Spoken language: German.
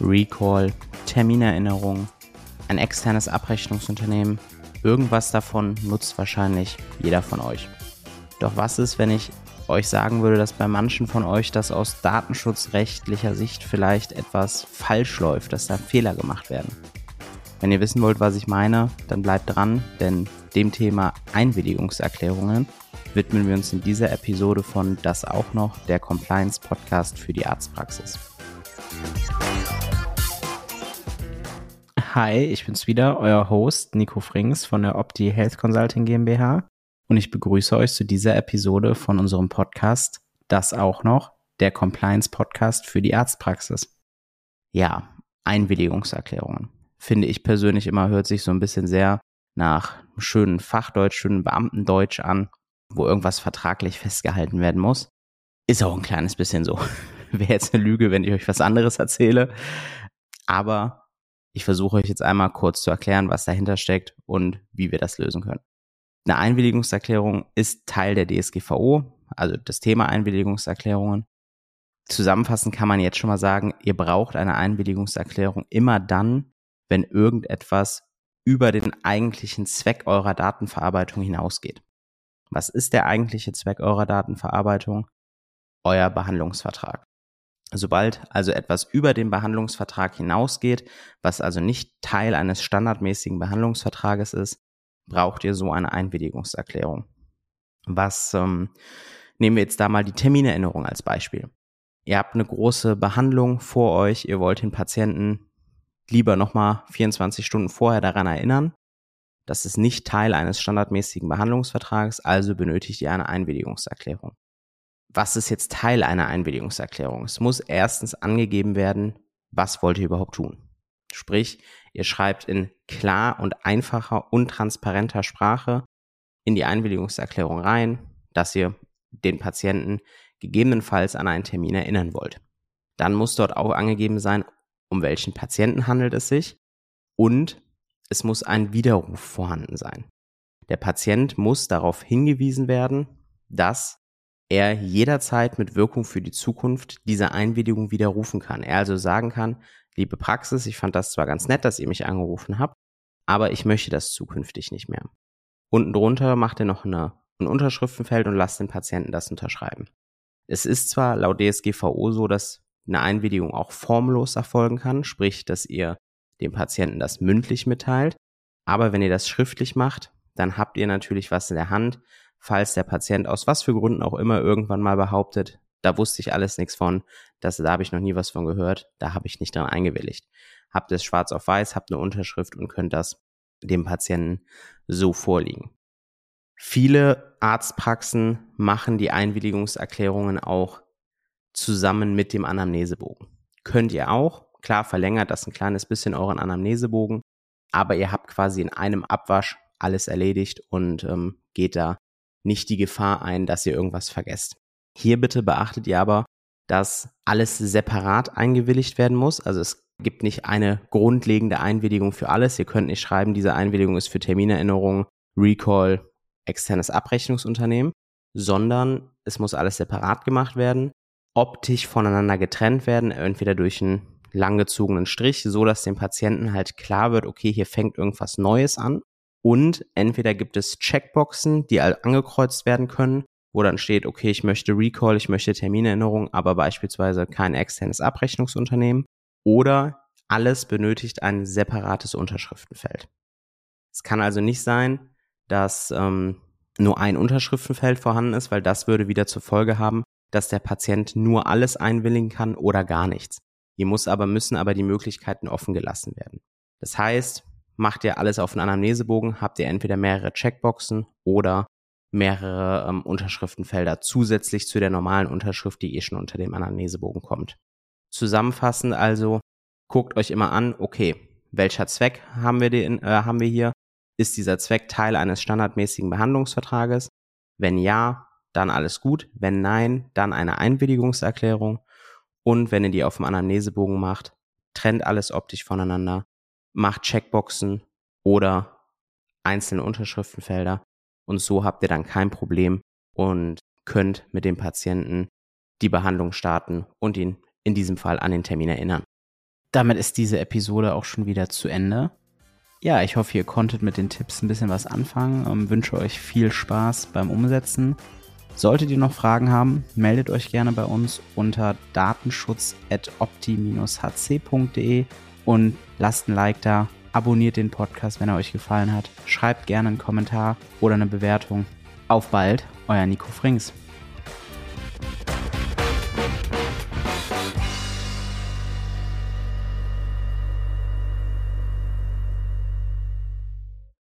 Recall, Terminerinnerung, ein externes Abrechnungsunternehmen. Irgendwas davon nutzt wahrscheinlich jeder von euch. Doch was ist, wenn ich euch sagen würde, dass bei manchen von euch das aus datenschutzrechtlicher Sicht vielleicht etwas falsch läuft, dass da Fehler gemacht werden? Wenn ihr wissen wollt, was ich meine, dann bleibt dran, denn dem Thema Einwilligungserklärungen widmen wir uns in dieser Episode von Das auch noch, der Compliance Podcast für die Arztpraxis. Hi, ich bin's wieder, euer Host Nico Frings von der Opti Health Consulting GmbH und ich begrüße euch zu dieser Episode von unserem Podcast Das auch noch, der Compliance Podcast für die Arztpraxis. Ja, Einwilligungserklärungen. Finde ich persönlich immer, hört sich so ein bisschen sehr nach schönen Fachdeutsch, schönen Beamtendeutsch an, wo irgendwas vertraglich festgehalten werden muss. Ist auch ein kleines bisschen so. Wäre jetzt eine Lüge, wenn ich euch was anderes erzähle. Aber ich versuche euch jetzt einmal kurz zu erklären, was dahinter steckt und wie wir das lösen können. Eine Einwilligungserklärung ist Teil der DSGVO, also das Thema Einwilligungserklärungen. Zusammenfassend kann man jetzt schon mal sagen, ihr braucht eine Einwilligungserklärung immer dann, wenn irgendetwas über den eigentlichen Zweck eurer Datenverarbeitung hinausgeht. Was ist der eigentliche Zweck eurer Datenverarbeitung? Euer Behandlungsvertrag. Sobald also etwas über den Behandlungsvertrag hinausgeht, was also nicht Teil eines standardmäßigen Behandlungsvertrages ist, braucht ihr so eine Einwilligungserklärung. Was ähm, nehmen wir jetzt da mal die Terminerinnerung als Beispiel. Ihr habt eine große Behandlung vor euch, ihr wollt den Patienten lieber nochmal 24 Stunden vorher daran erinnern. Das ist nicht Teil eines standardmäßigen Behandlungsvertrages, also benötigt ihr eine Einwilligungserklärung was ist jetzt Teil einer Einwilligungserklärung? Es muss erstens angegeben werden, was wollt ihr überhaupt tun? Sprich, ihr schreibt in klar und einfacher und transparenter Sprache in die Einwilligungserklärung rein, dass ihr den Patienten gegebenenfalls an einen Termin erinnern wollt. Dann muss dort auch angegeben sein, um welchen Patienten handelt es sich und es muss ein Widerruf vorhanden sein. Der Patient muss darauf hingewiesen werden, dass er jederzeit mit Wirkung für die Zukunft diese Einwilligung widerrufen kann. Er also sagen kann, liebe Praxis, ich fand das zwar ganz nett, dass ihr mich angerufen habt, aber ich möchte das zukünftig nicht mehr. Unten drunter macht er noch eine, ein Unterschriftenfeld und lasst den Patienten das unterschreiben. Es ist zwar laut DSGVO so, dass eine Einwilligung auch formlos erfolgen kann, sprich, dass ihr dem Patienten das mündlich mitteilt, aber wenn ihr das schriftlich macht, dann habt ihr natürlich was in der Hand, falls der Patient aus was für Gründen auch immer irgendwann mal behauptet, da wusste ich alles nichts von, das, da habe ich noch nie was von gehört, da habe ich nicht dran eingewilligt. Habt es schwarz auf weiß, habt eine Unterschrift und könnt das dem Patienten so vorliegen. Viele Arztpraxen machen die Einwilligungserklärungen auch zusammen mit dem Anamnesebogen. Könnt ihr auch. Klar verlängert das ein kleines bisschen euren Anamnesebogen, aber ihr habt quasi in einem Abwasch alles erledigt und ähm, geht da nicht die Gefahr ein, dass ihr irgendwas vergesst. Hier bitte beachtet ihr aber, dass alles separat eingewilligt werden muss. Also es gibt nicht eine grundlegende Einwilligung für alles. Ihr könnt nicht schreiben, diese Einwilligung ist für Terminerinnerung, Recall, externes Abrechnungsunternehmen, sondern es muss alles separat gemacht werden, optisch voneinander getrennt werden, entweder durch einen langgezogenen Strich, so dass dem Patienten halt klar wird, okay, hier fängt irgendwas Neues an und entweder gibt es Checkboxen, die angekreuzt werden können, wo dann steht, okay, ich möchte Recall, ich möchte Terminerinnerung, aber beispielsweise kein externes Abrechnungsunternehmen. Oder alles benötigt ein separates Unterschriftenfeld. Es kann also nicht sein, dass ähm, nur ein Unterschriftenfeld vorhanden ist, weil das würde wieder zur Folge haben, dass der Patient nur alles einwilligen kann oder gar nichts. Hier muss aber, müssen aber die Möglichkeiten offen gelassen werden. Das heißt, macht ihr alles auf einen Anamnesebogen, habt ihr entweder mehrere Checkboxen oder mehrere ähm, Unterschriftenfelder zusätzlich zu der normalen Unterschrift, die eh schon unter dem Anamnesebogen kommt. Zusammenfassend also, guckt euch immer an, okay, welcher Zweck haben wir, den, äh, haben wir hier? Ist dieser Zweck Teil eines standardmäßigen Behandlungsvertrages? Wenn ja, dann alles gut. Wenn nein, dann eine Einwilligungserklärung. Und wenn ihr die auf dem Anamnesebogen macht, trennt alles optisch voneinander macht Checkboxen oder einzelne Unterschriftenfelder und so habt ihr dann kein Problem und könnt mit dem Patienten die Behandlung starten und ihn in diesem Fall an den Termin erinnern. damit ist diese Episode auch schon wieder zu Ende. Ja, ich hoffe, ihr konntet mit den Tipps ein bisschen was anfangen. Ähm, wünsche euch viel Spaß beim Umsetzen. Solltet ihr noch Fragen haben, meldet euch gerne bei uns unter datenschutz.opti-hc.de und lasst ein Like da, abonniert den Podcast, wenn er euch gefallen hat, schreibt gerne einen Kommentar oder eine Bewertung. Auf bald, euer Nico Frings.